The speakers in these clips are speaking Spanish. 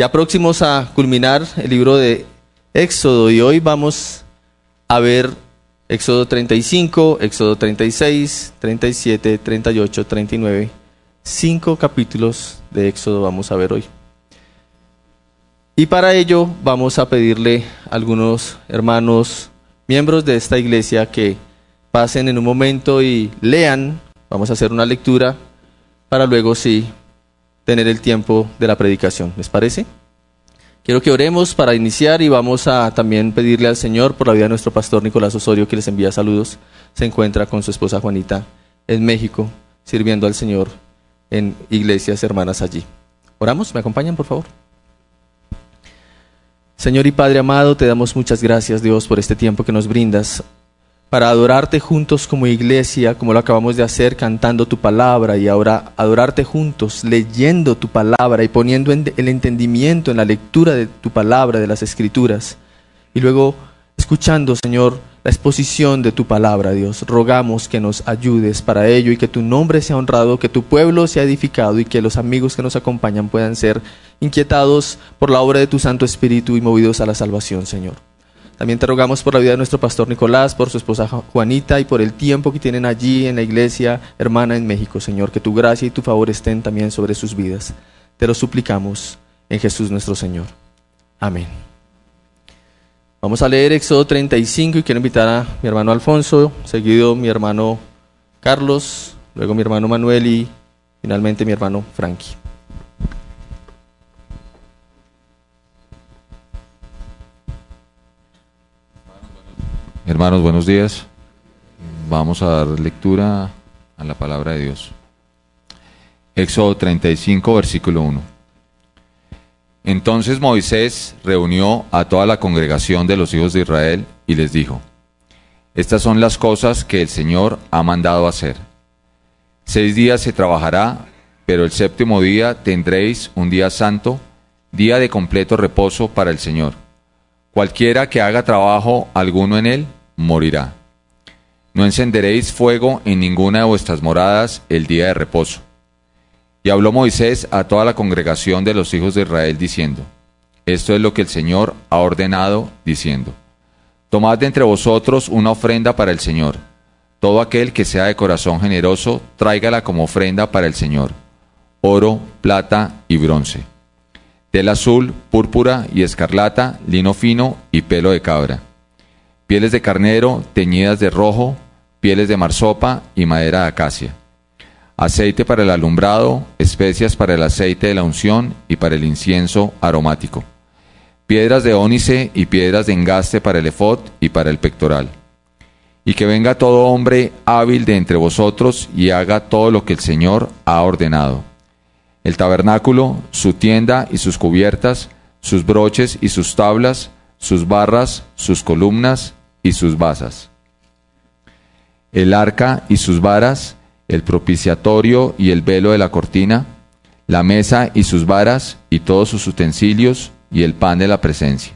ya próximos a culminar el libro de Éxodo y hoy vamos a ver Éxodo 35, Éxodo 36, 37, 38, 39. Cinco capítulos de Éxodo vamos a ver hoy. Y para ello vamos a pedirle a algunos hermanos, miembros de esta iglesia, que pasen en un momento y lean. Vamos a hacer una lectura para luego sí tener el tiempo de la predicación. ¿Les parece? Quiero que oremos para iniciar y vamos a también pedirle al Señor por la vida de nuestro pastor Nicolás Osorio, que les envía saludos. Se encuentra con su esposa Juanita en México, sirviendo al Señor en iglesias hermanas allí. Oramos, ¿me acompañan por favor? Señor y Padre amado, te damos muchas gracias Dios por este tiempo que nos brindas para adorarte juntos como iglesia, como lo acabamos de hacer cantando tu palabra y ahora adorarte juntos, leyendo tu palabra y poniendo el entendimiento en la lectura de tu palabra, de las escrituras. Y luego escuchando, Señor, la exposición de tu palabra, Dios. Rogamos que nos ayudes para ello y que tu nombre sea honrado, que tu pueblo sea edificado y que los amigos que nos acompañan puedan ser inquietados por la obra de tu Santo Espíritu y movidos a la salvación, Señor. También te rogamos por la vida de nuestro pastor Nicolás, por su esposa Juanita y por el tiempo que tienen allí en la iglesia hermana en México, Señor. Que tu gracia y tu favor estén también sobre sus vidas. Te lo suplicamos en Jesús nuestro Señor. Amén. Vamos a leer Éxodo 35 y quiero invitar a mi hermano Alfonso, seguido mi hermano Carlos, luego mi hermano Manuel y finalmente mi hermano Frankie. Hermanos, buenos días. Vamos a dar lectura a la palabra de Dios. Éxodo 35, versículo 1. Entonces Moisés reunió a toda la congregación de los hijos de Israel y les dijo, Estas son las cosas que el Señor ha mandado hacer. Seis días se trabajará, pero el séptimo día tendréis un día santo, día de completo reposo para el Señor. Cualquiera que haga trabajo alguno en él, morirá. No encenderéis fuego en ninguna de vuestras moradas el día de reposo. Y habló Moisés a toda la congregación de los hijos de Israel diciendo, Esto es lo que el Señor ha ordenado, diciendo, Tomad de entre vosotros una ofrenda para el Señor. Todo aquel que sea de corazón generoso, tráigala como ofrenda para el Señor. Oro, plata y bronce. Tela azul, púrpura y escarlata, lino fino y pelo de cabra pieles de carnero teñidas de rojo, pieles de marsopa y madera de acacia. Aceite para el alumbrado, especias para el aceite de la unción y para el incienso aromático. Piedras de ónice y piedras de engaste para el efod y para el pectoral. Y que venga todo hombre hábil de entre vosotros y haga todo lo que el Señor ha ordenado. El tabernáculo, su tienda y sus cubiertas, sus broches y sus tablas, sus barras, sus columnas, y sus basas, el arca y sus varas, el propiciatorio y el velo de la cortina, la mesa y sus varas y todos sus utensilios y el pan de la presencia.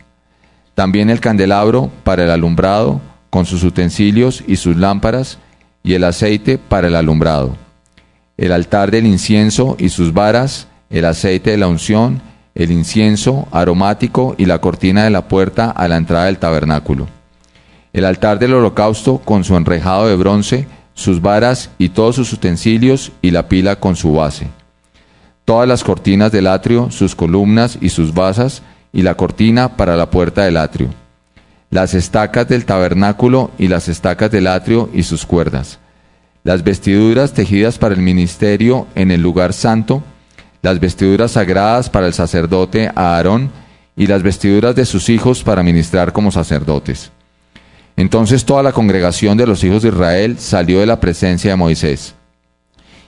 También el candelabro para el alumbrado, con sus utensilios y sus lámparas, y el aceite para el alumbrado. El altar del incienso y sus varas, el aceite de la unción, el incienso aromático y la cortina de la puerta a la entrada del tabernáculo el altar del holocausto con su enrejado de bronce, sus varas y todos sus utensilios y la pila con su base. Todas las cortinas del atrio, sus columnas y sus basas y la cortina para la puerta del atrio. Las estacas del tabernáculo y las estacas del atrio y sus cuerdas. Las vestiduras tejidas para el ministerio en el lugar santo, las vestiduras sagradas para el sacerdote Aarón y las vestiduras de sus hijos para ministrar como sacerdotes entonces toda la congregación de los hijos de Israel salió de la presencia de Moisés.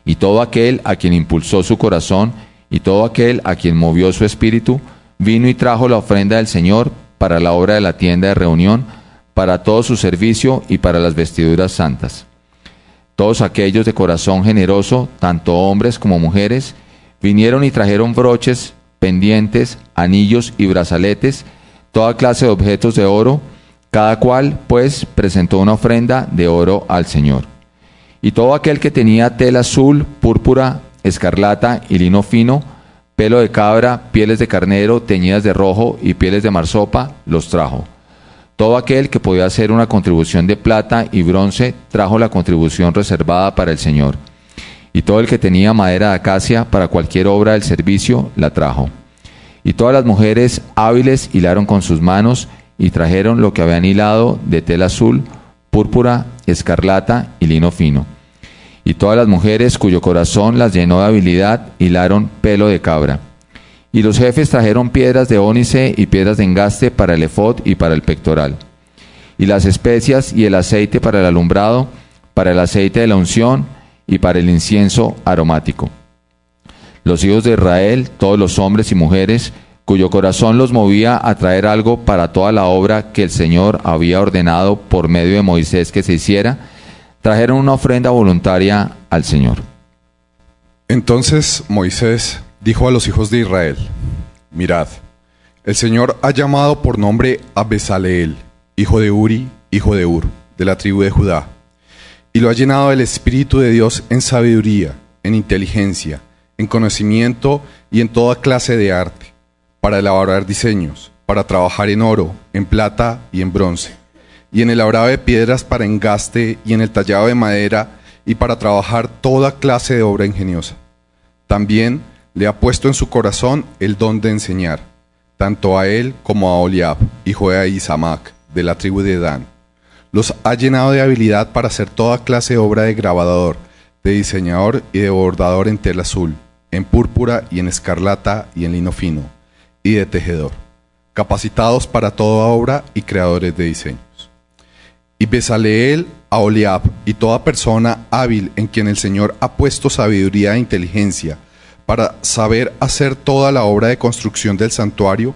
Y todo aquel a quien impulsó su corazón y todo aquel a quien movió su espíritu, vino y trajo la ofrenda del Señor para la obra de la tienda de reunión, para todo su servicio y para las vestiduras santas. Todos aquellos de corazón generoso, tanto hombres como mujeres, vinieron y trajeron broches, pendientes, anillos y brazaletes, toda clase de objetos de oro, cada cual, pues, presentó una ofrenda de oro al Señor. Y todo aquel que tenía tela azul, púrpura, escarlata y lino fino, pelo de cabra, pieles de carnero teñidas de rojo y pieles de marsopa, los trajo. Todo aquel que podía hacer una contribución de plata y bronce trajo la contribución reservada para el Señor. Y todo el que tenía madera de acacia para cualquier obra del servicio la trajo. Y todas las mujeres hábiles hilaron con sus manos y trajeron lo que habían hilado de tela azul, púrpura, escarlata y lino fino. Y todas las mujeres cuyo corazón las llenó de habilidad hilaron pelo de cabra. Y los jefes trajeron piedras de ónice y piedras de engaste para el efod y para el pectoral. Y las especias y el aceite para el alumbrado, para el aceite de la unción y para el incienso aromático. Los hijos de Israel, todos los hombres y mujeres, cuyo corazón los movía a traer algo para toda la obra que el Señor había ordenado por medio de Moisés que se hiciera, trajeron una ofrenda voluntaria al Señor. Entonces Moisés dijo a los hijos de Israel, Mirad, el Señor ha llamado por nombre a Besaleel, hijo de Uri, hijo de Ur, de la tribu de Judá, y lo ha llenado del Espíritu de Dios en sabiduría, en inteligencia, en conocimiento y en toda clase de arte, para elaborar diseños, para trabajar en oro, en plata y en bronce, y en el labrado de piedras para engaste y en el tallado de madera y para trabajar toda clase de obra ingeniosa. También le ha puesto en su corazón el don de enseñar, tanto a él como a Oliab, hijo de Isamac, de la tribu de Dan. Los ha llenado de habilidad para hacer toda clase de obra de grabador, de diseñador y de bordador en tela azul, en púrpura y en escarlata y en lino fino, y de tejedor, capacitados para toda obra y creadores de diseños. Y Besaleel a Oliab y toda persona hábil en quien el Señor ha puesto sabiduría e inteligencia, para saber hacer toda la obra de construcción del santuario,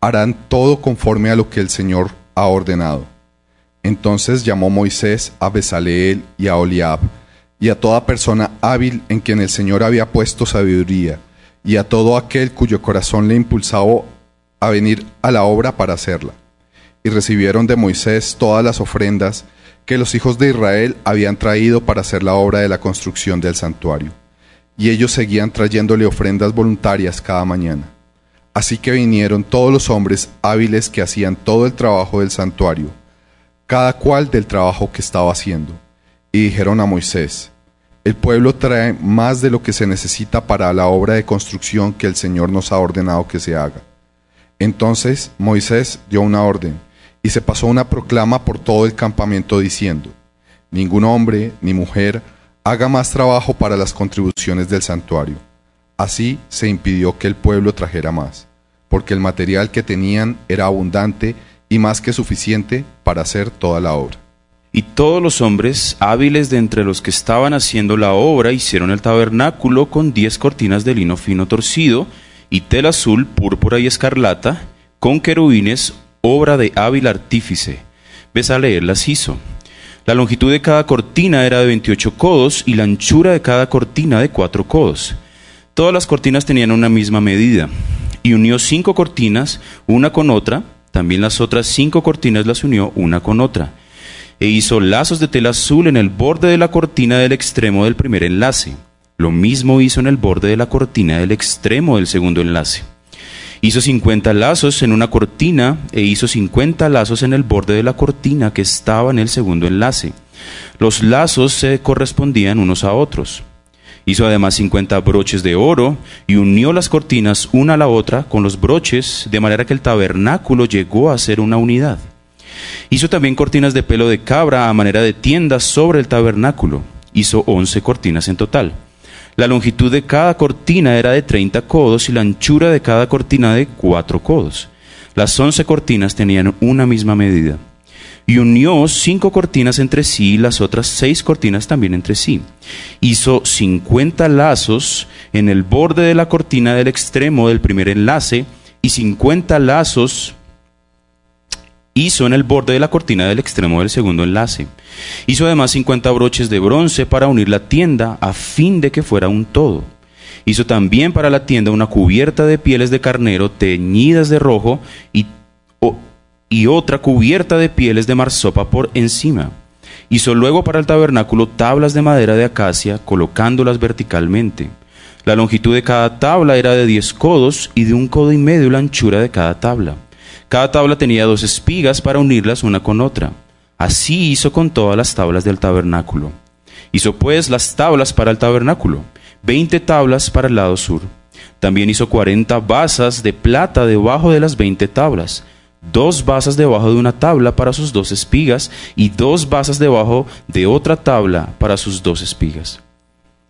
harán todo conforme a lo que el Señor ha ordenado. Entonces llamó Moisés a Besaleel y a Oliab, y a toda persona hábil en quien el Señor había puesto sabiduría, y a todo aquel cuyo corazón le impulsaba a venir a la obra para hacerla. Y recibieron de Moisés todas las ofrendas que los hijos de Israel habían traído para hacer la obra de la construcción del santuario y ellos seguían trayéndole ofrendas voluntarias cada mañana. Así que vinieron todos los hombres hábiles que hacían todo el trabajo del santuario, cada cual del trabajo que estaba haciendo, y dijeron a Moisés, el pueblo trae más de lo que se necesita para la obra de construcción que el Señor nos ha ordenado que se haga. Entonces Moisés dio una orden, y se pasó una proclama por todo el campamento diciendo, ningún hombre ni mujer haga más trabajo para las contribuciones del santuario. Así se impidió que el pueblo trajera más, porque el material que tenían era abundante y más que suficiente para hacer toda la obra. Y todos los hombres hábiles de entre los que estaban haciendo la obra hicieron el tabernáculo con diez cortinas de lino fino torcido, y tela azul, púrpura y escarlata, con querubines, obra de hábil artífice. Ves a leer las hizo. La longitud de cada cortina era de 28 codos y la anchura de cada cortina de 4 codos. Todas las cortinas tenían una misma medida. Y unió cinco cortinas, una con otra, también las otras cinco cortinas las unió una con otra. E hizo lazos de tela azul en el borde de la cortina del extremo del primer enlace. Lo mismo hizo en el borde de la cortina del extremo del segundo enlace. Hizo cincuenta lazos en una cortina e hizo cincuenta lazos en el borde de la cortina que estaba en el segundo enlace. Los lazos se correspondían unos a otros. Hizo además cincuenta broches de oro y unió las cortinas una a la otra con los broches, de manera que el tabernáculo llegó a ser una unidad. Hizo también cortinas de pelo de cabra a manera de tiendas sobre el tabernáculo. Hizo once cortinas en total. La longitud de cada cortina era de 30 codos y la anchura de cada cortina de 4 codos. Las once cortinas tenían una misma medida. Y unió cinco cortinas entre sí y las otras seis cortinas también entre sí. Hizo 50 lazos en el borde de la cortina del extremo del primer enlace y 50 lazos hizo en el borde de la cortina del extremo del segundo enlace. Hizo además 50 broches de bronce para unir la tienda a fin de que fuera un todo. Hizo también para la tienda una cubierta de pieles de carnero teñidas de rojo y, y otra cubierta de pieles de marsopa por encima. Hizo luego para el tabernáculo tablas de madera de acacia, colocándolas verticalmente. La longitud de cada tabla era de diez codos y de un codo y medio la anchura de cada tabla. Cada tabla tenía dos espigas para unirlas una con otra. Así hizo con todas las tablas del tabernáculo. Hizo pues las tablas para el tabernáculo, veinte tablas para el lado sur. También hizo cuarenta basas de plata debajo de las veinte tablas, dos basas debajo de una tabla para sus dos espigas y dos basas debajo de otra tabla para sus dos espigas.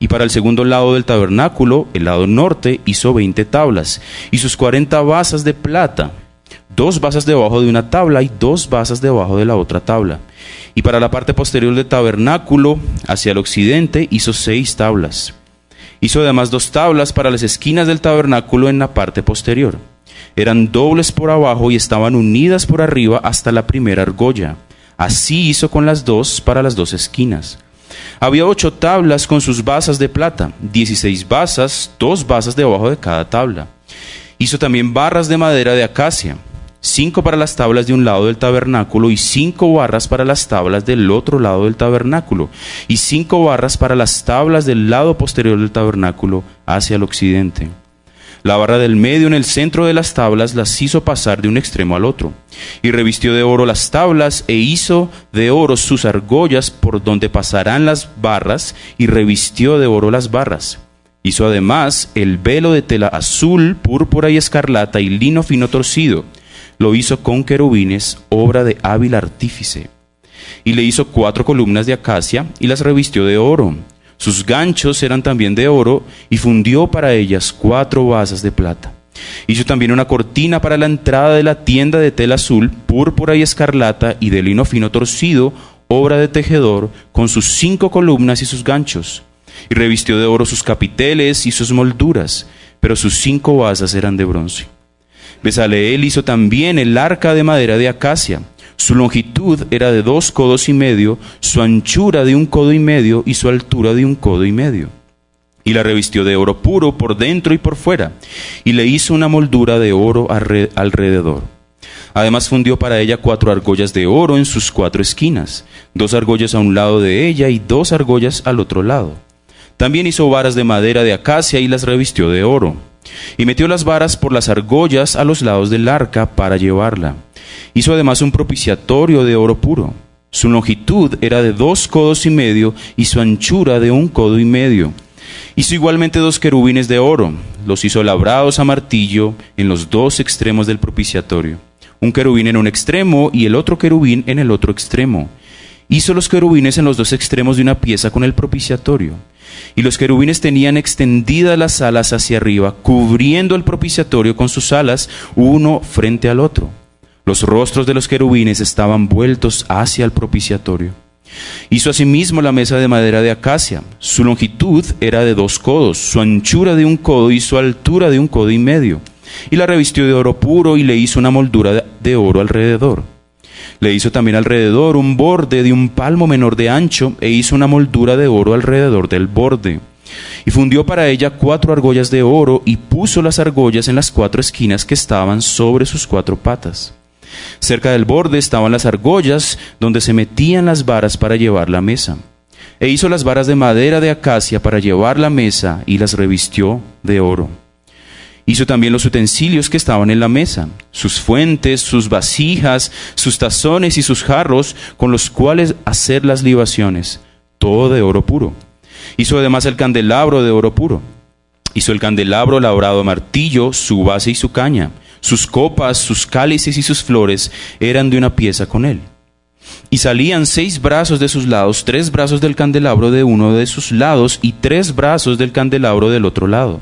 Y para el segundo lado del tabernáculo, el lado norte, hizo veinte tablas y sus cuarenta basas de plata dos basas debajo de una tabla y dos basas debajo de la otra tabla. Y para la parte posterior del tabernáculo, hacia el occidente, hizo seis tablas. Hizo además dos tablas para las esquinas del tabernáculo en la parte posterior. Eran dobles por abajo y estaban unidas por arriba hasta la primera argolla. Así hizo con las dos para las dos esquinas. Había ocho tablas con sus basas de plata, dieciséis basas, dos basas debajo de cada tabla. Hizo también barras de madera de acacia cinco para las tablas de un lado del tabernáculo y cinco barras para las tablas del otro lado del tabernáculo y cinco barras para las tablas del lado posterior del tabernáculo hacia el occidente. La barra del medio en el centro de las tablas las hizo pasar de un extremo al otro, y revistió de oro las tablas e hizo de oro sus argollas por donde pasarán las barras, y revistió de oro las barras. Hizo además el velo de tela azul, púrpura y escarlata y lino fino torcido, lo hizo con querubines, obra de hábil artífice. Y le hizo cuatro columnas de acacia y las revistió de oro. Sus ganchos eran también de oro y fundió para ellas cuatro basas de plata. Hizo también una cortina para la entrada de la tienda de tela azul, púrpura y escarlata y de lino fino torcido, obra de tejedor, con sus cinco columnas y sus ganchos. Y revistió de oro sus capiteles y sus molduras, pero sus cinco basas eran de bronce. Besaleel hizo también el arca de madera de acacia. Su longitud era de dos codos y medio, su anchura de un codo y medio y su altura de un codo y medio. Y la revistió de oro puro por dentro y por fuera, y le hizo una moldura de oro alrededor. Además fundió para ella cuatro argollas de oro en sus cuatro esquinas, dos argollas a un lado de ella y dos argollas al otro lado. También hizo varas de madera de acacia y las revistió de oro y metió las varas por las argollas a los lados del arca para llevarla. Hizo además un propiciatorio de oro puro. Su longitud era de dos codos y medio y su anchura de un codo y medio. Hizo igualmente dos querubines de oro, los hizo labrados a martillo en los dos extremos del propiciatorio, un querubín en un extremo y el otro querubín en el otro extremo. Hizo los querubines en los dos extremos de una pieza con el propiciatorio y los querubines tenían extendidas las alas hacia arriba, cubriendo el propiciatorio con sus alas, uno frente al otro. Los rostros de los querubines estaban vueltos hacia el propiciatorio. Hizo asimismo la mesa de madera de acacia. Su longitud era de dos codos, su anchura de un codo y su altura de un codo y medio. Y la revistió de oro puro y le hizo una moldura de oro alrededor. Le hizo también alrededor un borde de un palmo menor de ancho e hizo una moldura de oro alrededor del borde. Y fundió para ella cuatro argollas de oro y puso las argollas en las cuatro esquinas que estaban sobre sus cuatro patas. Cerca del borde estaban las argollas donde se metían las varas para llevar la mesa. E hizo las varas de madera de acacia para llevar la mesa y las revistió de oro. Hizo también los utensilios que estaban en la mesa, sus fuentes, sus vasijas, sus tazones y sus jarros con los cuales hacer las libaciones, todo de oro puro. Hizo además el candelabro de oro puro. Hizo el candelabro labrado a martillo, su base y su caña. Sus copas, sus cálices y sus flores eran de una pieza con él. Y salían seis brazos de sus lados, tres brazos del candelabro de uno de sus lados y tres brazos del candelabro del otro lado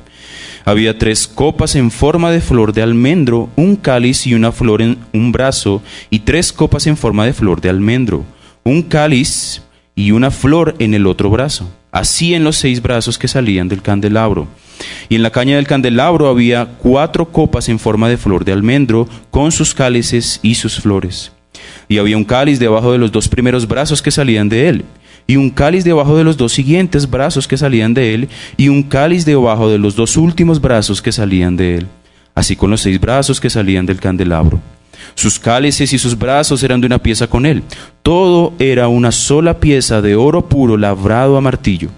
había tres copas en forma de flor de almendro, un cáliz y una flor en un brazo, y tres copas en forma de flor de almendro, un cáliz y una flor en el otro brazo. Así en los seis brazos que salían del candelabro. Y en la caña del candelabro había cuatro copas en forma de flor de almendro, con sus cálices y sus flores. Y había un cáliz debajo de los dos primeros brazos que salían de él y un cáliz debajo de los dos siguientes brazos que salían de él, y un cáliz debajo de los dos últimos brazos que salían de él, así con los seis brazos que salían del candelabro. Sus cálices y sus brazos eran de una pieza con él. Todo era una sola pieza de oro puro labrado a martillo.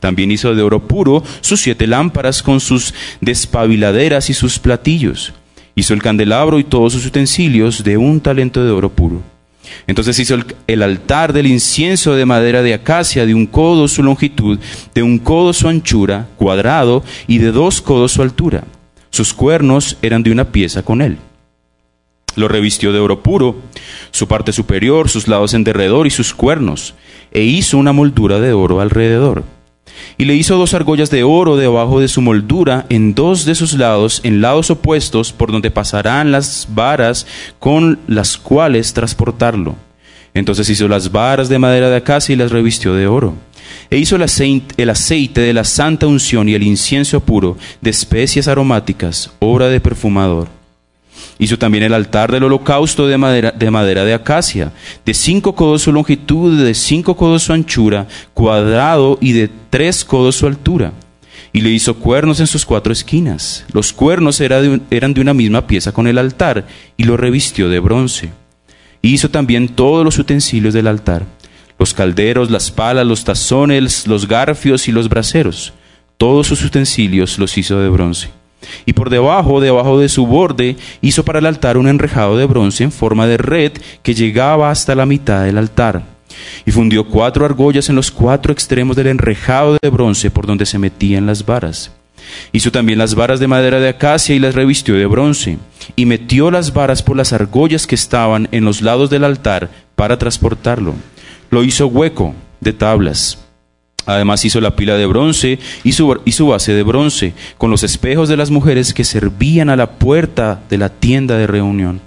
También hizo de oro puro sus siete lámparas con sus despabiladeras y sus platillos. Hizo el candelabro y todos sus utensilios de un talento de oro puro. Entonces hizo el, altar del incienso de madera de acacia, de un codo su longitud, de un codo su anchura, cuadrado, y de dos codos su altura. Sus cuernos eran de una pieza con él. Lo revistió de oro puro, su parte superior, sus lados en derredor y sus cuernos, e hizo una moldura de oro alrededor. Y le hizo dos argollas de oro debajo de su moldura en dos de sus lados, en lados opuestos, por donde pasarán las varas con las cuales transportarlo. Entonces hizo las varas de madera de acacia y las revistió de oro. E hizo el aceite, de la santa unción y el incienso puro de especias aromáticas, obra de perfumador Hizo también el altar del holocausto de madera, de madera de acacia, de cinco codos su longitud, de cinco codos su anchura, cuadrado y de tres codos su altura. Y le hizo cuernos en sus cuatro esquinas. Los cuernos eran de una misma pieza con el altar, y lo revistió de bronce. Hizo también todos los utensilios del altar, los calderos, las palas, los tazones, los garfios y los braseros. Todos sus utensilios los hizo de bronce. Y por debajo, debajo de su borde, hizo para el altar un enrejado de bronce en forma de red que llegaba hasta la mitad del altar. Y fundió cuatro argollas en los cuatro extremos del enrejado de bronce por donde se metían las varas. Hizo también las varas de madera de acacia y las revistió de bronce. Y metió las varas por las argollas que estaban en los lados del altar para transportarlo. Lo hizo hueco de tablas Además hizo la pila de bronce y su, base de bronce, con los espejos de las mujeres que servían a la puerta de la tienda de reunión.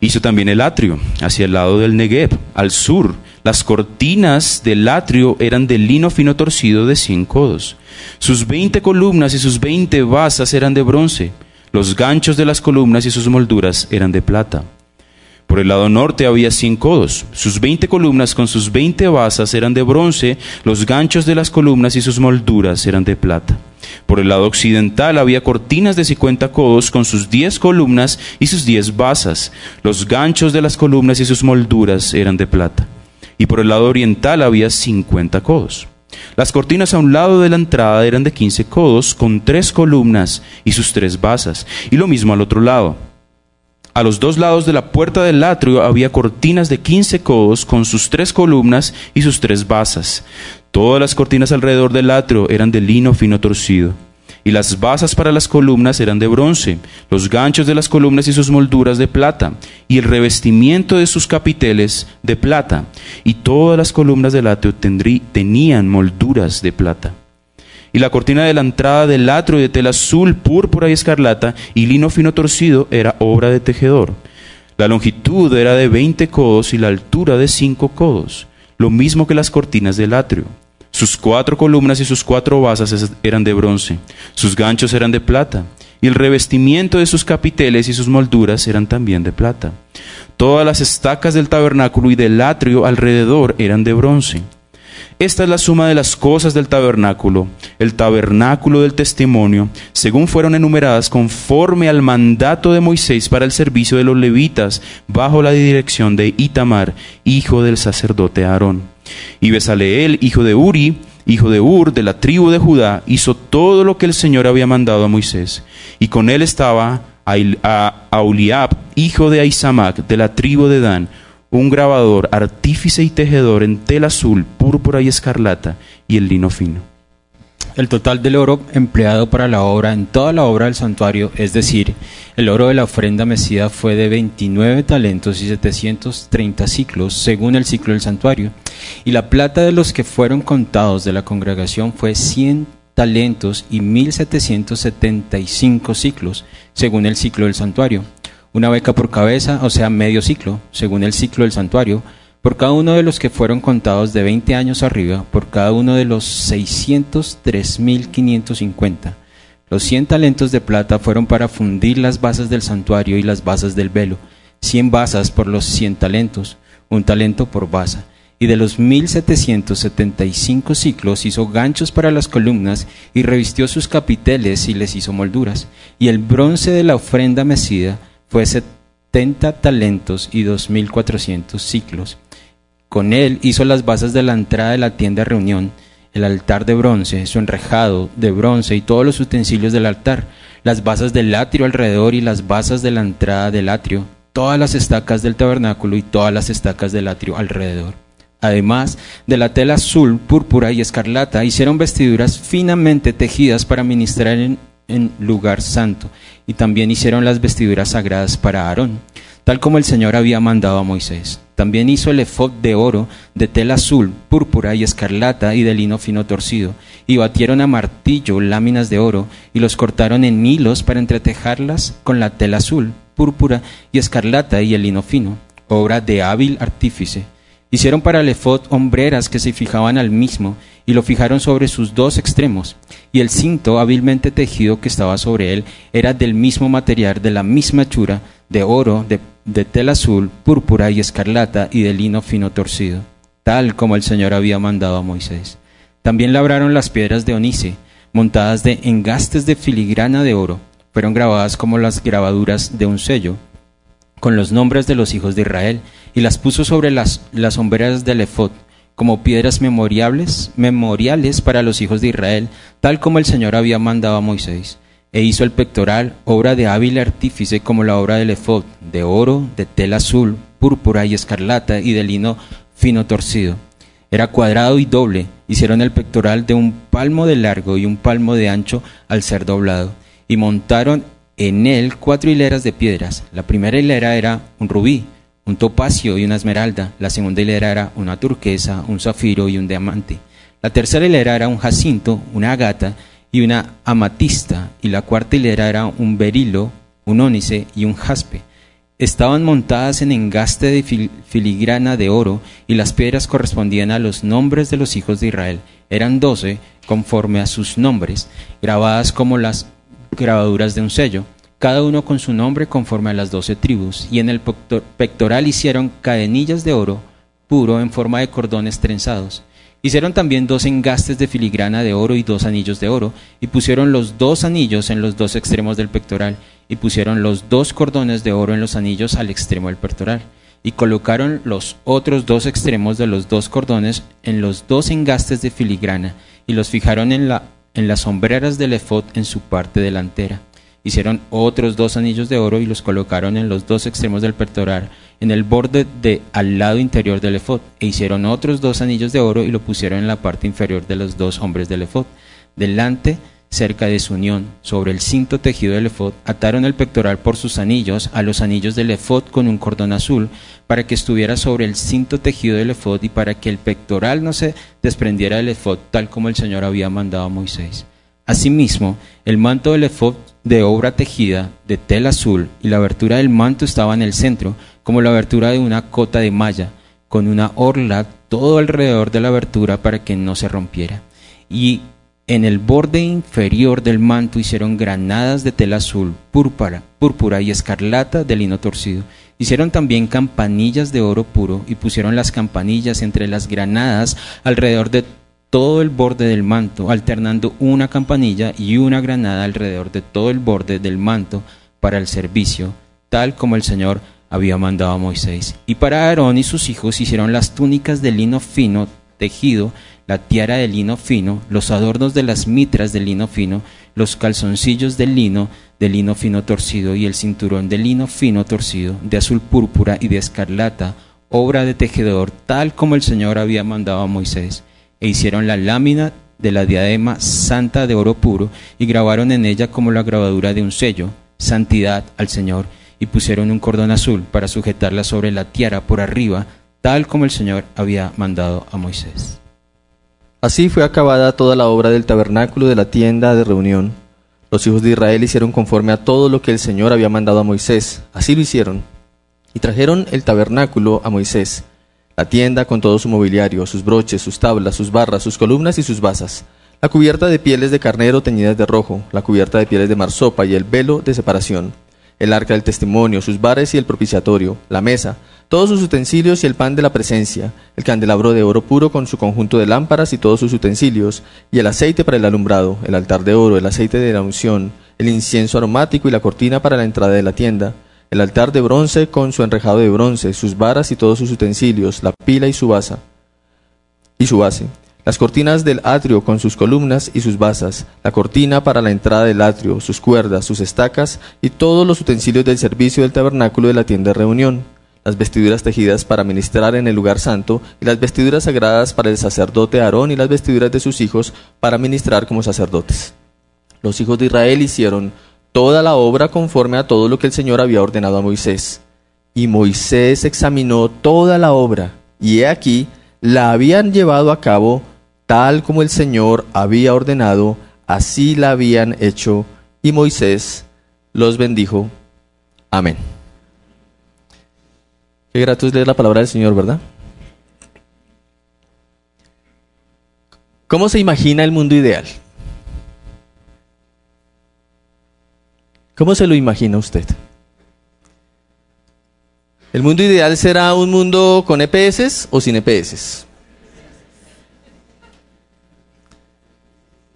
Hizo también el atrio, hacia el lado del Negev, al sur. Las cortinas del atrio eran de lino fino torcido de cien codos. Sus veinte columnas y sus veinte basas eran de bronce. Los ganchos de las columnas y sus molduras eran de plata. Por el lado norte había cien codos. Sus veinte columnas con sus veinte basas eran de bronce, los ganchos de las columnas y sus molduras eran de plata. Por el lado occidental había cortinas de cincuenta codos con sus diez columnas y sus diez basas. Los ganchos de las columnas y sus molduras eran de plata. Y por el lado oriental había cincuenta codos. Las cortinas a un lado de la entrada eran de quince codos, con tres columnas y sus tres basas, y lo mismo al otro lado. A los dos lados de la puerta del atrio había cortinas de quince codos con sus tres columnas y sus tres basas. Todas las cortinas alrededor del atrio eran de lino fino torcido. Y las basas para las columnas eran de bronce, los ganchos de las columnas y sus molduras de plata, y el revestimiento de sus capiteles de plata. Y todas las columnas del atrio tenían molduras de plata y la cortina de la entrada del atrio de tela azul, púrpura y escarlata y lino fino torcido era obra de tejedor. La longitud era de veinte codos y la altura de cinco codos, lo mismo que las cortinas del atrio. Sus cuatro columnas y sus cuatro basas eran de bronce, sus ganchos eran de plata, y el revestimiento de sus capiteles y sus molduras eran también de plata. Todas las estacas del tabernáculo y del atrio alrededor eran de bronce esta es la suma de las cosas del tabernáculo, el tabernáculo del testimonio, según fueron enumeradas conforme al mandato de Moisés para el servicio de los levitas, bajo la dirección de Itamar, hijo del sacerdote Aarón. Y Besaleel, hijo de Uri, hijo de Ur, de la tribu de Judá, hizo todo lo que el Señor había mandado a Moisés. Y con él estaba Auliab, hijo de Aisamac, de la tribu de Dan, un grabador, artífice y tejedor en tela azul, púrpura y escarlata y el lino fino. El total del oro empleado para la obra en toda la obra del santuario, es decir, el oro de la ofrenda mecida fue de 29 talentos y 730 ciclos, según el ciclo del santuario, y la plata de los que fueron contados de la congregación fue 100 talentos y 1775 ciclos, según el ciclo del santuario una beca por cabeza, o sea, medio ciclo, según el ciclo del santuario, por cada uno de los que fueron contados de 20 años arriba, por cada uno de los 603.550. Los 100 talentos de plata fueron para fundir las basas del santuario y las basas del velo, 100 basas por los 100 talentos, un talento por basa. Y de los 1775 ciclos hizo ganchos para las columnas y revistió sus capiteles y les hizo molduras. Y el bronce de la ofrenda mecida fue 70 talentos y 2.400 ciclos. Con él hizo las bases de la entrada de la tienda reunión el altar de bronce, su enrejado de bronce y todos los utensilios del altar, las basas del atrio alrededor y las basas de la entrada del atrio, todas las estacas del tabernáculo y todas las estacas del atrio alrededor. Además de la tela azul, púrpura y escarlata, hicieron vestiduras finamente tejidas para ministrar en, en lugar santo, y también hicieron las vestiduras sagradas para Aarón, tal como el Señor había mandado a Moisés. También hizo el efod de oro, de tela azul, púrpura y escarlata y de lino fino torcido, y batieron a martillo láminas de oro, y los cortaron en hilos para entretejarlas con la tela azul, púrpura y escarlata y el lino fino, obra de hábil artífice. Hicieron para el efod hombreras que se fijaban al mismo, y lo fijaron sobre sus dos extremos, y el cinto hábilmente tejido que estaba sobre él era del mismo material, de la misma hechura, de oro, de de tela azul, púrpura y escarlata y de lino fino torcido, tal como el Señor había mandado a Moisés. También labraron las piedras de onice, montadas de engastes de filigrana de oro, fueron grabadas como las grabaduras de un sello, con los nombres de los hijos de Israel, y las puso sobre las, las sombreras del efod, como piedras memoriales, memoriales para los hijos de Israel, tal como el Señor había mandado a Moisés e hizo el pectoral, obra de hábil artífice como la obra del efod, de oro, de tela azul, púrpura y escarlata y de lino fino torcido. Era cuadrado y doble, hicieron el pectoral de un palmo de largo y un palmo de ancho al ser doblado, y montaron en él cuatro hileras de piedras. La primera hilera era un rubí, un topacio y una esmeralda, la segunda hilera era una turquesa, un zafiro y un diamante. La tercera hilera era un jacinto, una agata, y una amatista, y la cuarta hilera era un berilo, un ónice y un jaspe. Estaban montadas en engaste de filigrana de oro, y las piedras correspondían a los nombres de los hijos de Israel. Eran doce, conforme a sus nombres, grabadas como las grabaduras de un sello, cada uno con su nombre conforme a las doce tribus, y en el pectoral hicieron cadenillas de oro puro en forma de cordones trenzados Hicieron también dos engastes de filigrana de oro y dos anillos de oro, y pusieron los dos anillos en los dos extremos del pectoral, y pusieron los dos cordones de oro en los anillos al extremo del pectoral, y colocaron los otros dos extremos de los dos cordones en los dos engastes de filigrana, y los fijaron en, la, en las sombreras del efod en su parte delantera. Hicieron otros dos anillos de oro y los colocaron en los dos extremos del pectoral, en el borde de al lado interior del efod, e hicieron otros dos anillos de oro y lo pusieron en la parte inferior de los dos hombres del efod. Delante, cerca de su unión, sobre el cinto tejido del efod, ataron el pectoral por sus anillos a los anillos del efod con un cordón azul, para que estuviera sobre el cinto tejido del efod y para que el pectoral no se desprendiera del efod, tal como el Señor había mandado a Moisés. Asimismo, el manto del efod de obra tejida de tela azul y la abertura del manto estaba en el centro, como la abertura de una cota de malla, con una orla todo alrededor de la abertura para que no se rompiera. Y en el borde inferior del manto hicieron granadas de tela azul, púrpura, púrpura y escarlata de lino torcido. Hicieron también campanillas de oro puro y pusieron las campanillas entre las granadas alrededor de todo el borde del manto, alternando una campanilla y una granada alrededor de todo el borde del manto para el servicio, tal como el Señor había mandado a Moisés. Y para Aarón y sus hijos hicieron las túnicas de lino fino tejido, la tiara de lino fino, los adornos de las mitras de lino fino, los calzoncillos de lino, de lino fino torcido y el cinturón de lino fino torcido, de azul púrpura y de escarlata, obra de tejedor, tal como el Señor había mandado a Moisés e hicieron la lámina de la diadema santa de oro puro y grabaron en ella como la grabadura de un sello, santidad al Señor, y pusieron un cordón azul para sujetarla sobre la tiara por arriba, tal como el Señor había mandado a Moisés. Así fue acabada toda la obra del tabernáculo de la tienda de reunión. Los hijos de Israel hicieron conforme a todo lo que el Señor había mandado a Moisés. Así lo hicieron. Y trajeron el tabernáculo a Moisés la tienda con todo su mobiliario, sus broches, sus tablas, sus barras, sus columnas y sus basas, la cubierta de pieles de carnero teñidas de rojo, la cubierta de pieles de marsopa y el velo de separación, el arca del testimonio, sus bares y el propiciatorio, la mesa, todos sus utensilios y el pan de la presencia, el candelabro de oro puro con su conjunto de lámparas y todos sus utensilios, y el aceite para el alumbrado, el altar de oro, el aceite de la unción, el incienso aromático y la cortina para la entrada de la tienda, el altar de bronce con su enrejado de bronce, sus varas y todos sus utensilios, la pila y su base, y su base, las cortinas del atrio con sus columnas y sus basas, la cortina para la entrada del atrio, sus cuerdas, sus estacas y todos los utensilios del servicio del tabernáculo de la tienda de reunión, las vestiduras tejidas para ministrar en el lugar santo y las vestiduras sagradas para el sacerdote Aarón y las vestiduras de sus hijos para ministrar como sacerdotes. Los hijos de Israel hicieron toda la obra conforme a todo lo que el Señor había ordenado a Moisés. Y Moisés examinó toda la obra, y he aquí, la habían llevado a cabo tal como el Señor había ordenado, así la habían hecho, y Moisés los bendijo. Amén. Qué grato es leer la palabra del Señor, ¿verdad? ¿Cómo se imagina el mundo ideal? ¿Cómo se lo imagina usted? ¿El mundo ideal será un mundo con EPS o sin EPS?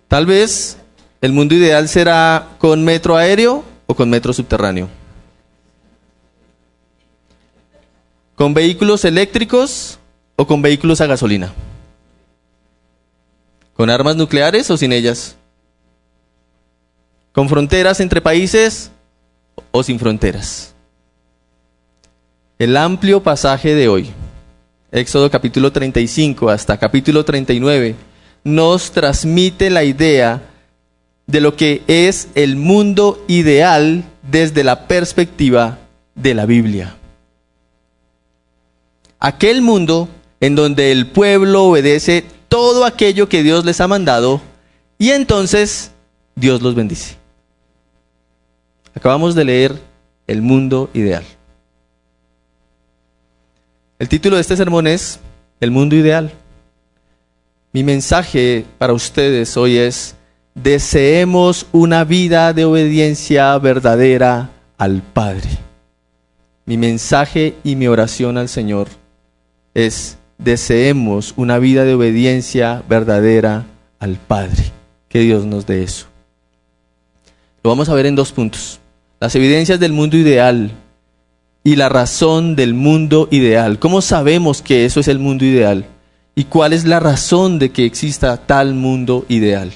Tal vez el mundo ideal será con metro aéreo o con metro subterráneo. ¿Con vehículos eléctricos o con vehículos a gasolina? ¿Con armas nucleares o sin ellas? ¿Con fronteras entre países o sin fronteras? El amplio pasaje de hoy, Éxodo capítulo 35 hasta capítulo 39, nos transmite la idea de lo que es el mundo ideal desde la perspectiva de la Biblia. Aquel mundo en donde el pueblo obedece todo aquello que Dios les ha mandado y entonces Dios los bendice. Acabamos de leer El mundo ideal. El título de este sermón es El mundo ideal. Mi mensaje para ustedes hoy es, deseemos una vida de obediencia verdadera al Padre. Mi mensaje y mi oración al Señor es, deseemos una vida de obediencia verdadera al Padre. Que Dios nos dé eso. Lo vamos a ver en dos puntos. Las evidencias del mundo ideal y la razón del mundo ideal. ¿Cómo sabemos que eso es el mundo ideal? ¿Y cuál es la razón de que exista tal mundo ideal?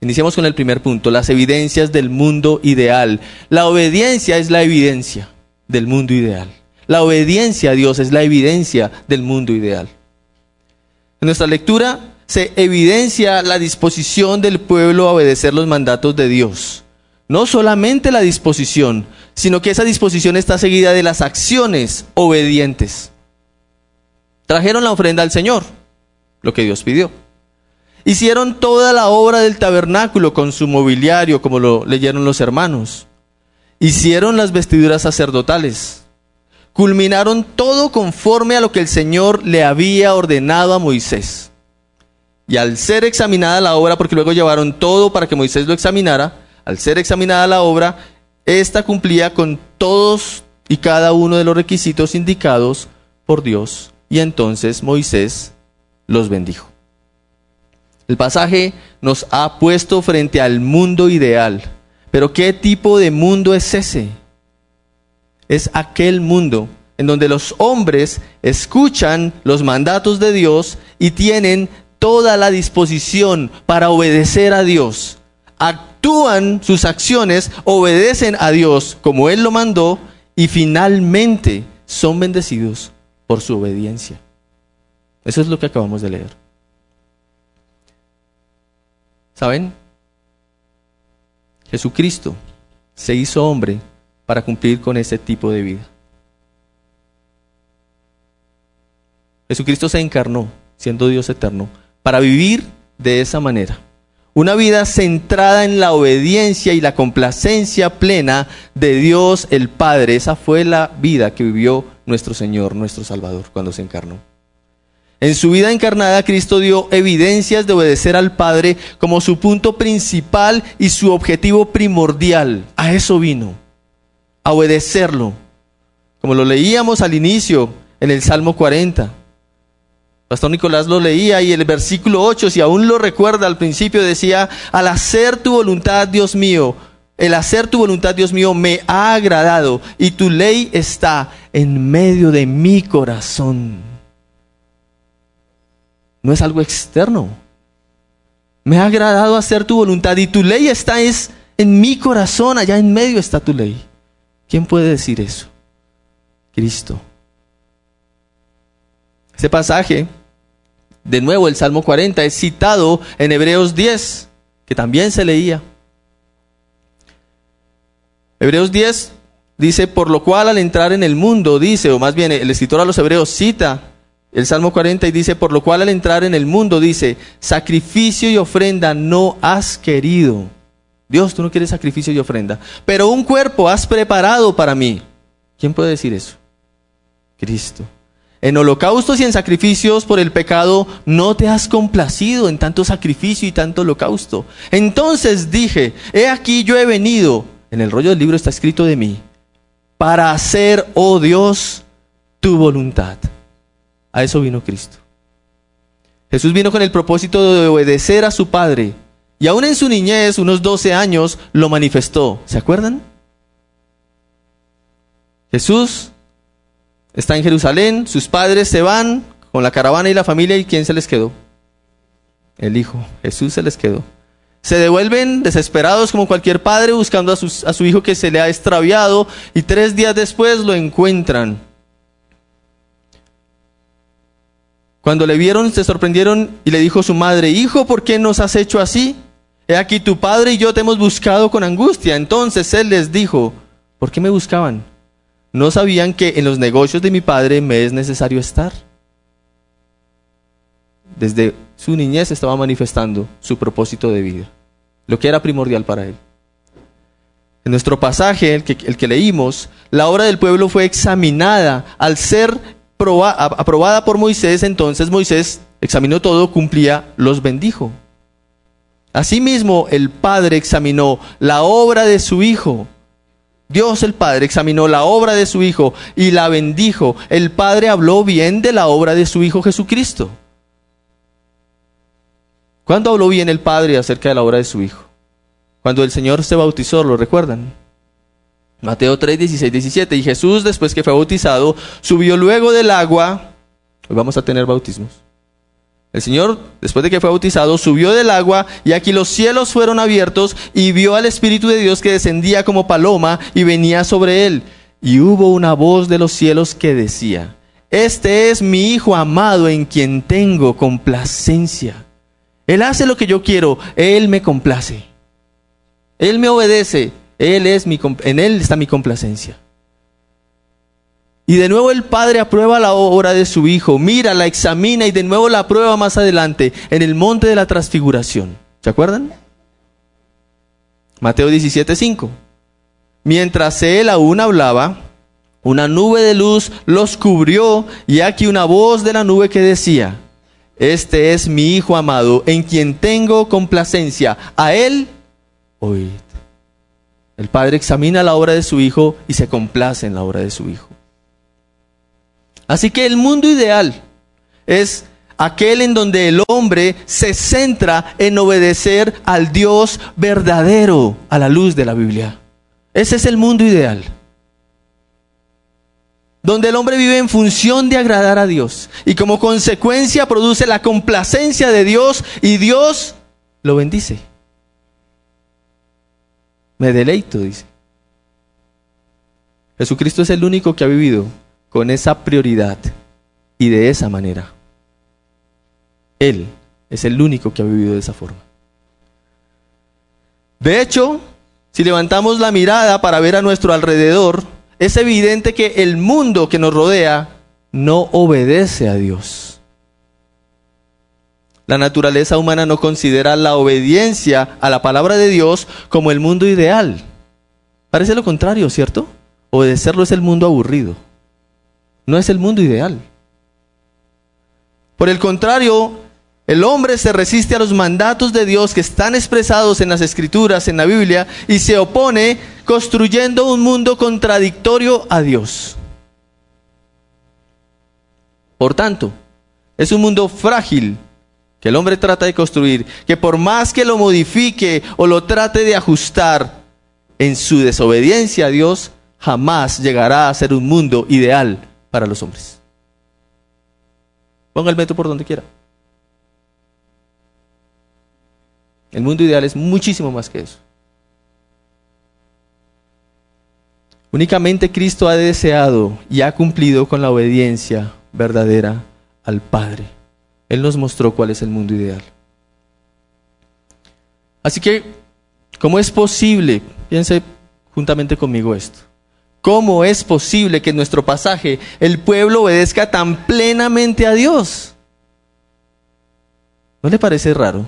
Iniciamos con el primer punto, las evidencias del mundo ideal. La obediencia es la evidencia del mundo ideal. La obediencia a Dios es la evidencia del mundo ideal. En nuestra lectura se evidencia la disposición del pueblo a obedecer los mandatos de Dios. No solamente la disposición, sino que esa disposición está seguida de las acciones obedientes. Trajeron la ofrenda al Señor, lo que Dios pidió. Hicieron toda la obra del tabernáculo con su mobiliario, como lo leyeron los hermanos. Hicieron las vestiduras sacerdotales. Culminaron todo conforme a lo que el Señor le había ordenado a Moisés. Y al ser examinada la obra, porque luego llevaron todo para que Moisés lo examinara, al ser examinada la obra, ésta cumplía con todos y cada uno de los requisitos indicados por Dios y entonces Moisés los bendijo. El pasaje nos ha puesto frente al mundo ideal. Pero ¿qué tipo de mundo es ese? Es aquel mundo en donde los hombres escuchan los mandatos de Dios y tienen toda la disposición para obedecer a Dios. Actúan sus acciones, obedecen a Dios como Él lo mandó y finalmente son bendecidos por su obediencia. Eso es lo que acabamos de leer. ¿Saben? Jesucristo se hizo hombre para cumplir con ese tipo de vida. Jesucristo se encarnó, siendo Dios eterno, para vivir de esa manera. Una vida centrada en la obediencia y la complacencia plena de Dios el Padre. Esa fue la vida que vivió nuestro Señor, nuestro Salvador, cuando se encarnó. En su vida encarnada, Cristo dio evidencias de obedecer al Padre como su punto principal y su objetivo primordial. A eso vino, a obedecerlo. Como lo leíamos al inicio en el Salmo 40. Pastor Nicolás lo leía y el versículo 8, si aún lo recuerda al principio, decía, al hacer tu voluntad, Dios mío, el hacer tu voluntad, Dios mío, me ha agradado y tu ley está en medio de mi corazón. no es algo externo. Me ha agradado hacer tu voluntad y tu ley está es en mi corazón, allá en medio está tu ley. ¿Quién puede decir eso? Cristo. Ese pasaje, de nuevo el Salmo 40, es citado en Hebreos 10, que también se leía. Hebreos 10 dice, por lo cual al entrar en el mundo, dice, o más bien el escritor a los Hebreos cita el Salmo 40 y dice, por lo cual al entrar en el mundo, dice, sacrificio y ofrenda no has querido. Dios, tú no quieres sacrificio y ofrenda, pero un cuerpo has preparado para mí. ¿Quién puede decir eso? Cristo. En holocaustos y en sacrificios por el pecado no te has complacido en tanto sacrificio y tanto holocausto. Entonces dije, he aquí yo he venido, en el rollo del libro está escrito de mí, para hacer, oh Dios, tu voluntad. A eso vino Cristo. Jesús vino con el propósito de obedecer a su Padre y aún en su niñez, unos 12 años, lo manifestó. ¿Se acuerdan? Jesús está en Jerusalén, sus padres se van con la caravana y la familia y ¿quién se les quedó? El Hijo. Jesús se les quedó. Se devuelven desesperados como cualquier padre buscando a, a su hijo que se le ha extraviado y tres días después lo encuentran. Cuando le vieron se sorprendieron y le dijo su madre, Hijo, ¿por qué nos has hecho así? He aquí tu padre y yo te hemos buscado con angustia. Entonces él les dijo, ¿por qué me buscaban? ¿No sabían que en los negocios de mi padre me es necesario estar? Desde su niñez estaba manifestando su propósito de vida, lo que era primordial para él. En nuestro pasaje, el que, el que leímos, la obra del pueblo fue examinada. Al ser aprobada por Moisés, entonces Moisés examinó todo, cumplía, los bendijo. Asimismo, el Padre examinó la obra de su Hijo. Dios el Padre examinó la obra de su Hijo y la bendijo. El Padre habló bien de la obra de su Hijo Jesucristo. ¿Cuándo habló bien el Padre acerca de la obra de su Hijo? Cuando el Señor se bautizó, ¿lo recuerdan? Mateo 3, 16, 17. Y Jesús, después que fue bautizado, subió luego del agua. Hoy vamos a tener bautismos el Señor, después de que fue bautizado, subió del agua y aquí los cielos fueron abiertos y vio al Espíritu de Dios que descendía como paloma y venía sobre él. Y hubo una voz de los cielos que decía, Este es mi Hijo amado en quien tengo complacencia. Él hace lo que yo quiero, Él me complace. Él me obedece, Él es mi, en Él está mi complacencia. Y de nuevo el Padre aprueba la obra de su Hijo, mira, la examina y de nuevo la aprueba más adelante en el monte de la transfiguración. ¿Se acuerdan? Mateo 17:5. Mientras él aún hablaba, una nube de luz los cubrió y aquí una voz de la nube que decía, Este es mi Hijo amado, en quien tengo complacencia. A él oíd. El Padre examina la obra de su Hijo y se complace en la obra de su Hijo. Así que el mundo ideal es aquel en donde el hombre se centra en obedecer al Dios verdadero a la luz de la Biblia. Ese es el mundo ideal. Donde el hombre vive en función de agradar a Dios y como consecuencia produce la complacencia de Dios y Dios lo bendice. Me deleito, dice. Jesucristo es el único que ha vivido con esa prioridad y de esa manera. Él es el único que ha vivido de esa forma. De hecho, si levantamos la mirada para ver a nuestro alrededor, es evidente que el mundo que nos rodea no obedece a Dios. La naturaleza humana no considera la obediencia a la palabra de Dios como el mundo ideal. Parece lo contrario, ¿cierto? Obedecerlo es el mundo aburrido no es el mundo ideal. Por el contrario, el hombre se resiste a los mandatos de Dios que están expresados en las escrituras, en la Biblia, y se opone construyendo un mundo contradictorio a Dios. Por tanto, es un mundo frágil que el hombre trata de construir, que por más que lo modifique o lo trate de ajustar en su desobediencia a Dios, jamás llegará a ser un mundo ideal para los hombres. Ponga el metro por donde quiera. El mundo ideal es muchísimo más que eso. Únicamente Cristo ha deseado y ha cumplido con la obediencia verdadera al Padre. Él nos mostró cuál es el mundo ideal. Así que, ¿cómo es posible? Piense juntamente conmigo esto. ¿Cómo es posible que en nuestro pasaje el pueblo obedezca tan plenamente a Dios? ¿No le parece raro?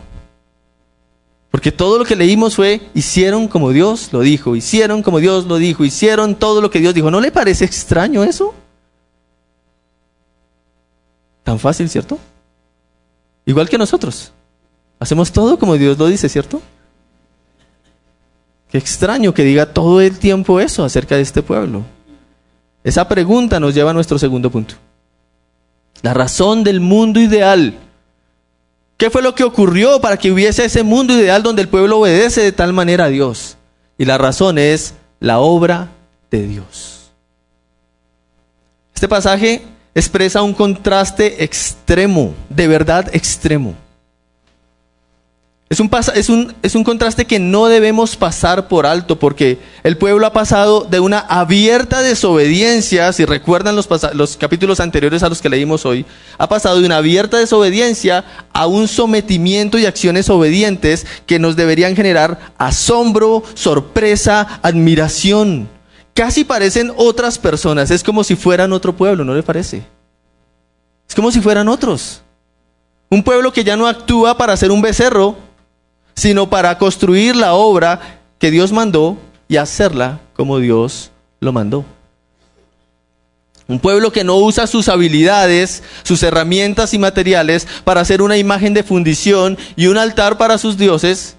Porque todo lo que leímos fue, hicieron como Dios lo dijo, hicieron como Dios lo dijo, hicieron todo lo que Dios dijo. ¿No le parece extraño eso? Tan fácil, ¿cierto? Igual que nosotros. Hacemos todo como Dios lo dice, ¿cierto? Qué extraño que diga todo el tiempo eso acerca de este pueblo. Esa pregunta nos lleva a nuestro segundo punto. La razón del mundo ideal ¿Qué fue lo que ocurrió para que hubiese ese mundo ideal donde el pueblo obedece de tal manera a Dios? Y la razón es la obra de Dios. Este pasaje expresa un contraste extremo, de verdad extremo. Es un, es, un, es un, contraste que no debemos pasar por alto porque el pueblo ha pasado de una abierta desobediencia, si recuerdan los, los, capítulos anteriores a los que leímos hoy, ha pasado de una abierta desobediencia a un sometimiento y acciones obedientes que nos deberían generar asombro, sorpresa, admiración. Casi parecen otras personas, es como si fueran otro pueblo, ¿no le parece? Es como si fueran otros. Un pueblo que ya no actúa para ser un becerro, sino para construir la obra que Dios mandó y hacerla como Dios lo mandó. Un pueblo que no usa sus habilidades, sus herramientas y materiales para hacer una imagen de fundición y un altar para sus dioses,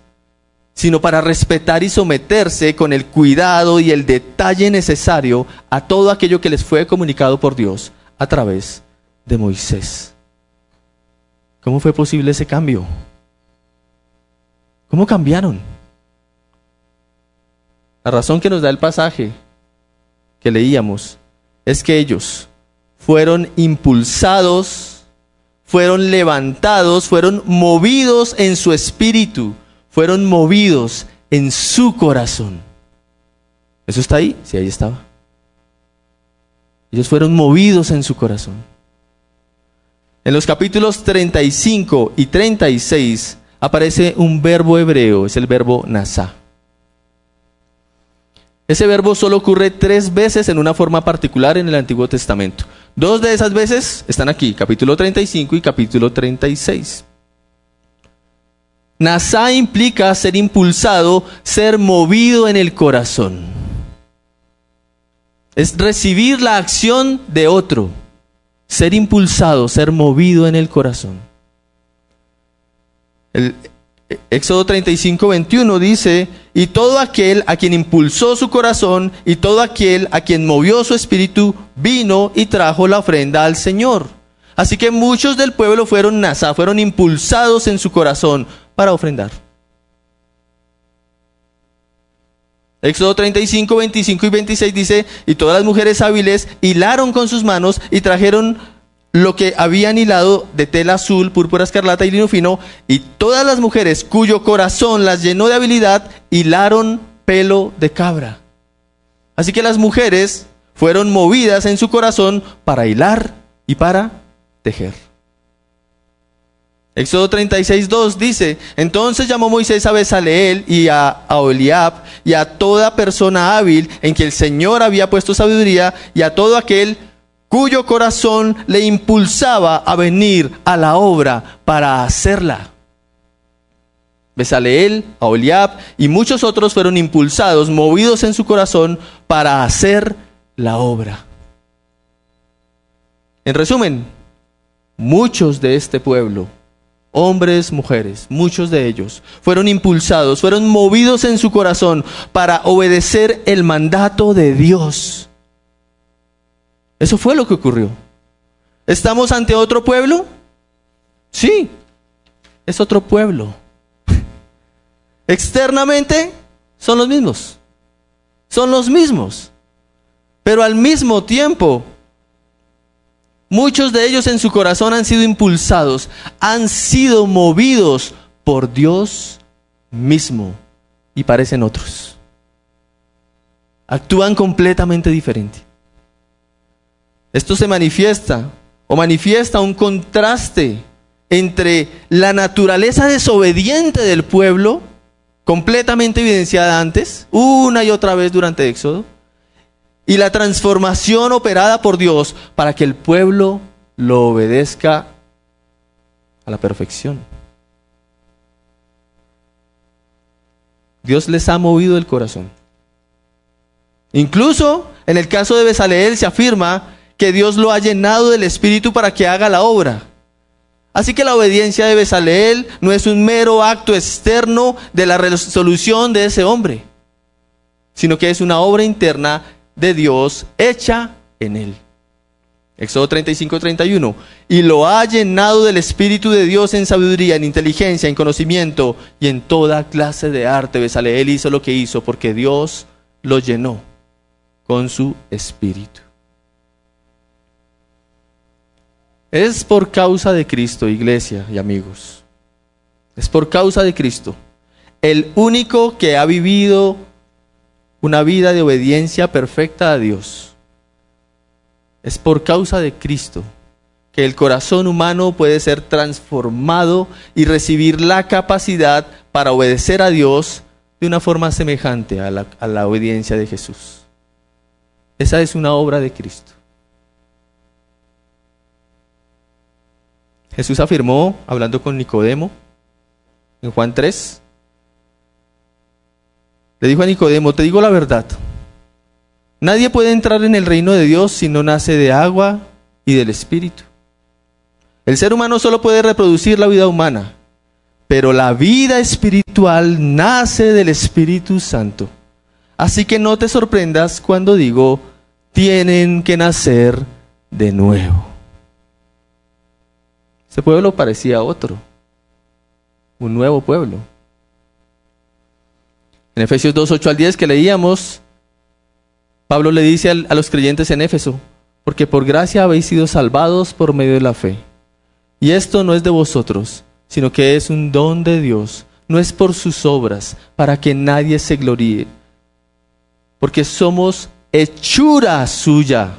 sino para respetar y someterse con el cuidado y el detalle necesario a todo aquello que les fue comunicado por Dios a través de Moisés. ¿Cómo fue posible ese cambio? ¿Cómo cambiaron? La razón que nos da el pasaje que leíamos es que ellos fueron impulsados, fueron levantados, fueron movidos en su espíritu, fueron movidos en su corazón. ¿Eso está ahí? Sí, ahí estaba. Ellos fueron movidos en su corazón. En los capítulos 35 y 36 aparece un verbo hebreo, es el verbo nasa. Ese verbo solo ocurre tres veces en una forma particular en el Antiguo Testamento. Dos de esas veces están aquí, capítulo 35 y capítulo 36. Nasa implica ser impulsado, ser movido en el corazón. Es recibir la acción de otro, ser impulsado, ser movido en el corazón. Éxodo 35, 21 dice, y todo aquel a quien impulsó su corazón y todo aquel a quien movió su espíritu, vino y trajo la ofrenda al Señor. Así que muchos del pueblo fueron nasa, fueron impulsados en su corazón para ofrendar. Éxodo 35, 25 y 26 dice, y todas las mujeres hábiles hilaron con sus manos y trajeron lo que habían hilado de tela azul, púrpura escarlata y lino fino, y todas las mujeres cuyo corazón las llenó de habilidad, hilaron pelo de cabra. Así que las mujeres fueron movidas en su corazón para hilar y para tejer. Éxodo 36, 2 dice, entonces llamó Moisés a Besaleel y a, a Oliab y a toda persona hábil en que el Señor había puesto sabiduría y a todo aquel cuyo corazón le impulsaba a venir a la obra para hacerla. Besaleel, Aholiab y muchos otros fueron impulsados, movidos en su corazón para hacer la obra. En resumen, muchos de este pueblo, hombres, mujeres, muchos de ellos, fueron impulsados, fueron movidos en su corazón para obedecer el mandato de Dios eso fue lo que ocurrió. ¿Estamos ante otro pueblo? Sí, es otro pueblo. Externamente son los mismos. Son los mismos. Pero al mismo tiempo, muchos de ellos en su corazón han sido impulsados, han sido movidos por Dios mismo y parecen otros. Actúan completamente diferente. Esto se manifiesta o manifiesta un contraste entre la naturaleza desobediente del pueblo, completamente evidenciada antes, una y otra vez durante Éxodo, y la transformación operada por Dios para que el pueblo lo obedezca a la perfección. Dios les ha movido el corazón. Incluso en el caso de Besaleel se afirma que Dios lo ha llenado del Espíritu para que haga la obra. Así que la obediencia de Besaleel no es un mero acto externo de la resolución de ese hombre, sino que es una obra interna de Dios hecha en él. Éxodo 35, 31. Y lo ha llenado del Espíritu de Dios en sabiduría, en inteligencia, en conocimiento y en toda clase de arte. Besaleel hizo lo que hizo porque Dios lo llenó con su Espíritu. Es por causa de Cristo, iglesia y amigos. Es por causa de Cristo. El único que ha vivido una vida de obediencia perfecta a Dios. Es por causa de Cristo que el corazón humano puede ser transformado y recibir la capacidad para obedecer a Dios de una forma semejante a la, obediencia de Jesús. Esa es una obra de Cristo. Jesús afirmó, hablando con Nicodemo, en Juan 3, le dijo a Nicodemo, te digo la verdad, nadie puede entrar en el reino de Dios si no nace de agua y del Espíritu. El ser humano solo puede reproducir la vida humana, pero la vida espiritual nace del Espíritu Santo. Así que no te sorprendas cuando digo, tienen que nacer de nuevo. Ese pueblo parecía otro, un nuevo pueblo. En Efesios 2, 8 al 10 que leíamos, Pablo le dice a los creyentes en Éfeso, porque por gracia habéis sido salvados por medio de la fe. Y esto no es de vosotros, sino que es un don de Dios, no es por sus obras, para que nadie se gloríe, porque somos hechura suya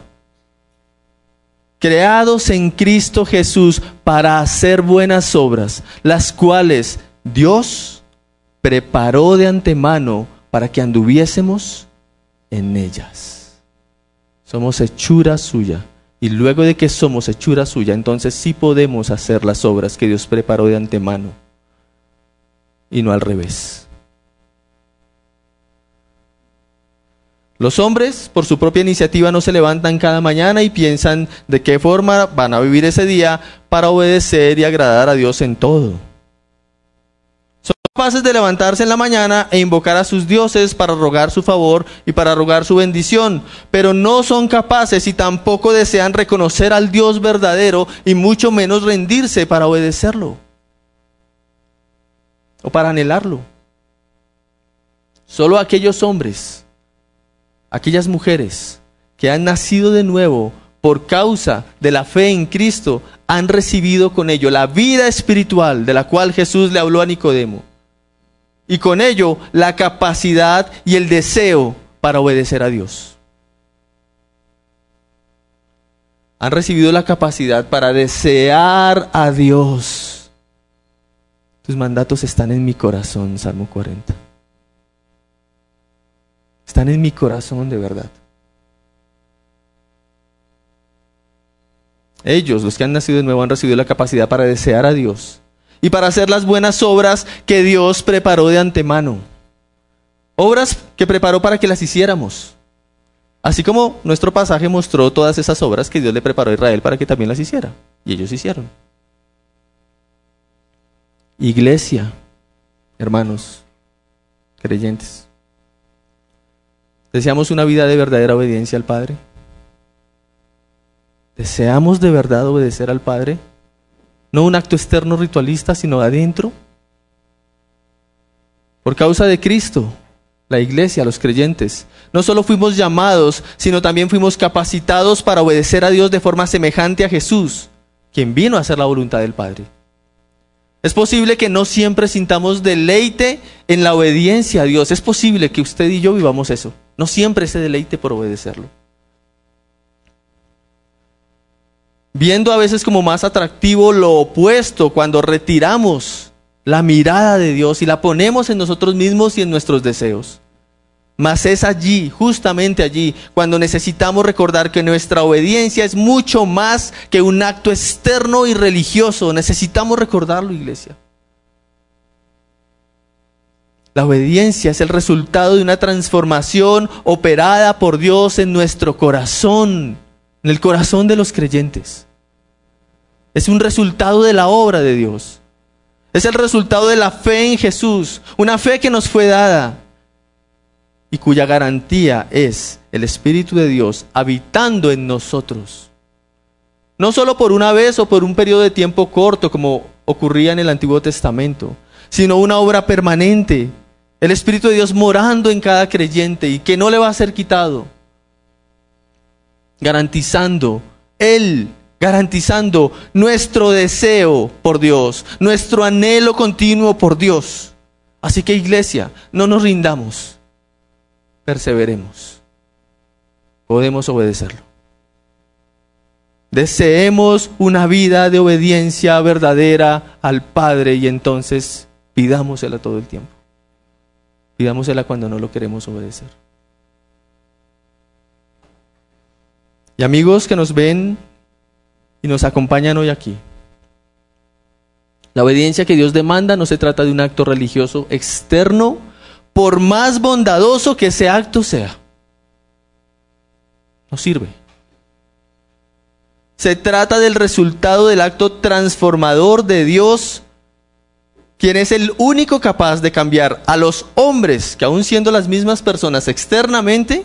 creados en Cristo Jesús para hacer buenas obras, las cuales Dios preparó de antemano para que anduviésemos en ellas. Somos hechura suya. Y luego de que somos hechura suya, entonces sí podemos hacer las obras que Dios preparó de antemano. Y no al revés. Los hombres, por su propia iniciativa, no se levantan cada mañana y piensan de qué forma van a vivir ese día para obedecer y agradar a Dios en todo. Son capaces de levantarse en la mañana e invocar a sus dioses para rogar su favor y para rogar su bendición, pero no son capaces y tampoco desean reconocer al Dios verdadero y mucho menos rendirse para obedecerlo o para anhelarlo. Solo aquellos hombres aquellas mujeres que han nacido de nuevo por causa de la fe en Cristo, han recibido con ello la vida espiritual de la cual Jesús le habló a Nicodemo. Y con ello la capacidad y el deseo para obedecer a Dios. Han recibido la capacidad para desear a Dios. Tus mandatos están en mi corazón, Salmo 40 están en mi corazón de verdad. Ellos, los que han nacido de nuevo, han recibido la capacidad para desear a Dios y para hacer las buenas obras que Dios preparó de antemano. Obras que preparó para que las hiciéramos. Así como nuestro pasaje mostró todas esas obras que Dios le preparó a Israel para que también las hiciera. Y ellos hicieron. Iglesia, hermanos, creyentes. ¿Deseamos una vida de verdadera obediencia al Padre? ¿Deseamos de verdad obedecer al Padre? No un acto externo ritualista, sino adentro. Por causa de Cristo, la iglesia, los creyentes, no solo fuimos llamados, sino también fuimos capacitados para obedecer a Dios de forma semejante a Jesús, quien vino a hacer la voluntad del Padre. Es posible que no siempre sintamos deleite en la obediencia a Dios. Es posible que usted y yo vivamos eso. No siempre ese deleite por obedecerlo. Viendo a veces como más atractivo lo opuesto cuando retiramos la mirada de Dios y la ponemos en nosotros mismos y en nuestros deseos. Mas es allí, justamente allí, cuando necesitamos recordar que nuestra obediencia es mucho más que un acto externo y religioso. Necesitamos recordarlo, iglesia. La obediencia es el resultado de una transformación operada por Dios en nuestro corazón, en el corazón de los creyentes. Es un resultado de la obra de Dios. Es el resultado de la fe en Jesús, una fe que nos fue dada y cuya garantía es el Espíritu de Dios habitando en nosotros. No solo por una vez o por un periodo de tiempo corto como ocurría en el Antiguo Testamento, sino una obra permanente. El Espíritu de Dios morando en cada creyente y que no le va a ser quitado. Garantizando, Él garantizando nuestro deseo por Dios, nuestro anhelo continuo por Dios. Así que iglesia, no nos rindamos perseveremos. Podemos obedecerlo. Deseemos una vida de obediencia verdadera al Padre y entonces pidámosela todo el tiempo. Pidámosela cuando no lo queremos obedecer. Y amigos que nos ven y nos acompañan hoy aquí. La obediencia que Dios demanda no se trata de un acto religioso externo por más bondadoso que ese acto sea. No sirve. Se trata del resultado del acto transformador de Dios, quien es el único capaz de cambiar a los hombres, que aún siendo las mismas personas externamente,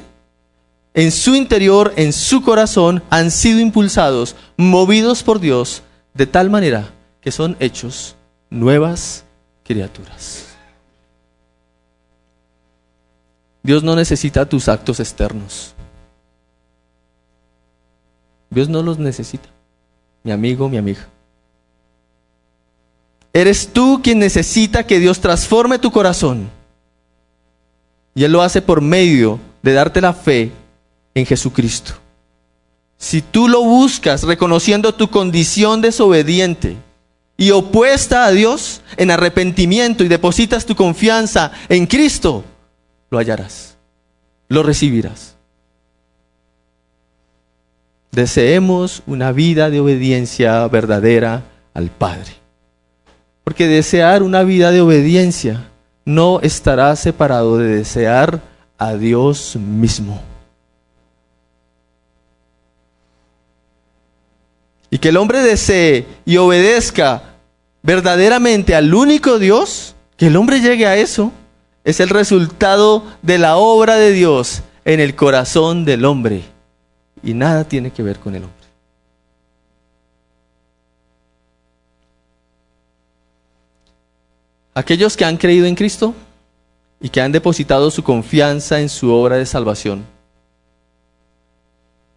en su interior, en su corazón, han sido impulsados, movidos por Dios, de tal manera que son hechos nuevas criaturas. Dios no necesita tus actos externos. Dios no los necesita. Mi amigo, mi amiga. Eres tú quien necesita que Dios transforme tu corazón. Y Él lo hace por medio de darte la fe en Jesucristo. Si tú lo buscas reconociendo tu condición desobediente y opuesta a Dios en arrepentimiento y depositas tu confianza en Cristo, lo hallarás, lo recibirás. Deseemos una vida de obediencia verdadera al Padre. Porque desear una vida de obediencia no estará separado de desear a Dios mismo. Y que el hombre desee y obedezca verdaderamente al único Dios, que el hombre llegue a eso, es el resultado de la obra de Dios en el corazón del hombre y nada tiene que ver con el hombre. Aquellos que han creído en Cristo y que han depositado su confianza en su obra de salvación.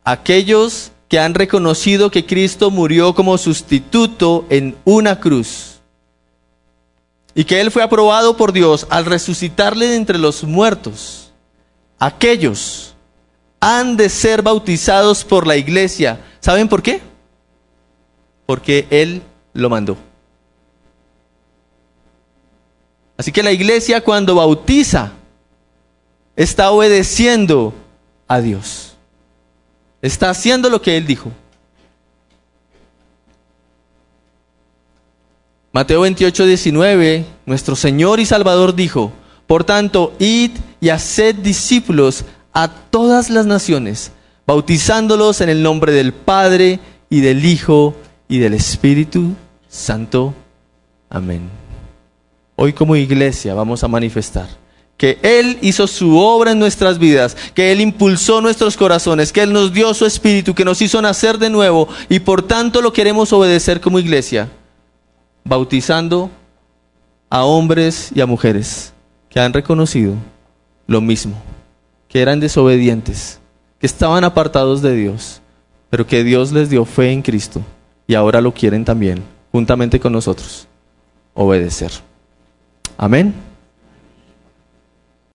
Aquellos que han reconocido que Cristo murió como sustituto en una cruz y que Él fue aprobado por Dios al resucitarle de entre los muertos, aquellos han de ser bautizados por la iglesia. ¿Saben por qué? Porque Él lo mandó. Así que la iglesia cuando bautiza está obedeciendo a Dios. Está haciendo lo que Él dijo. Mateo 28, 19, nuestro Señor y Salvador dijo, por tanto, id y haced discípulos a todas las naciones, bautizándolos en el nombre del Padre y del Hijo y del Espíritu Santo. Amén. Hoy como iglesia vamos a manifestar que Él hizo su obra en nuestras vidas, que Él impulsó nuestros corazones, que Él nos dio su espíritu, que nos hizo nacer de nuevo y por tanto lo queremos obedecer como iglesia bautizando a hombres y a mujeres que han reconocido lo mismo, que eran desobedientes, que estaban apartados de Dios, pero que Dios les dio fe en Cristo y ahora lo quieren también, juntamente con nosotros. obedecer. Amén.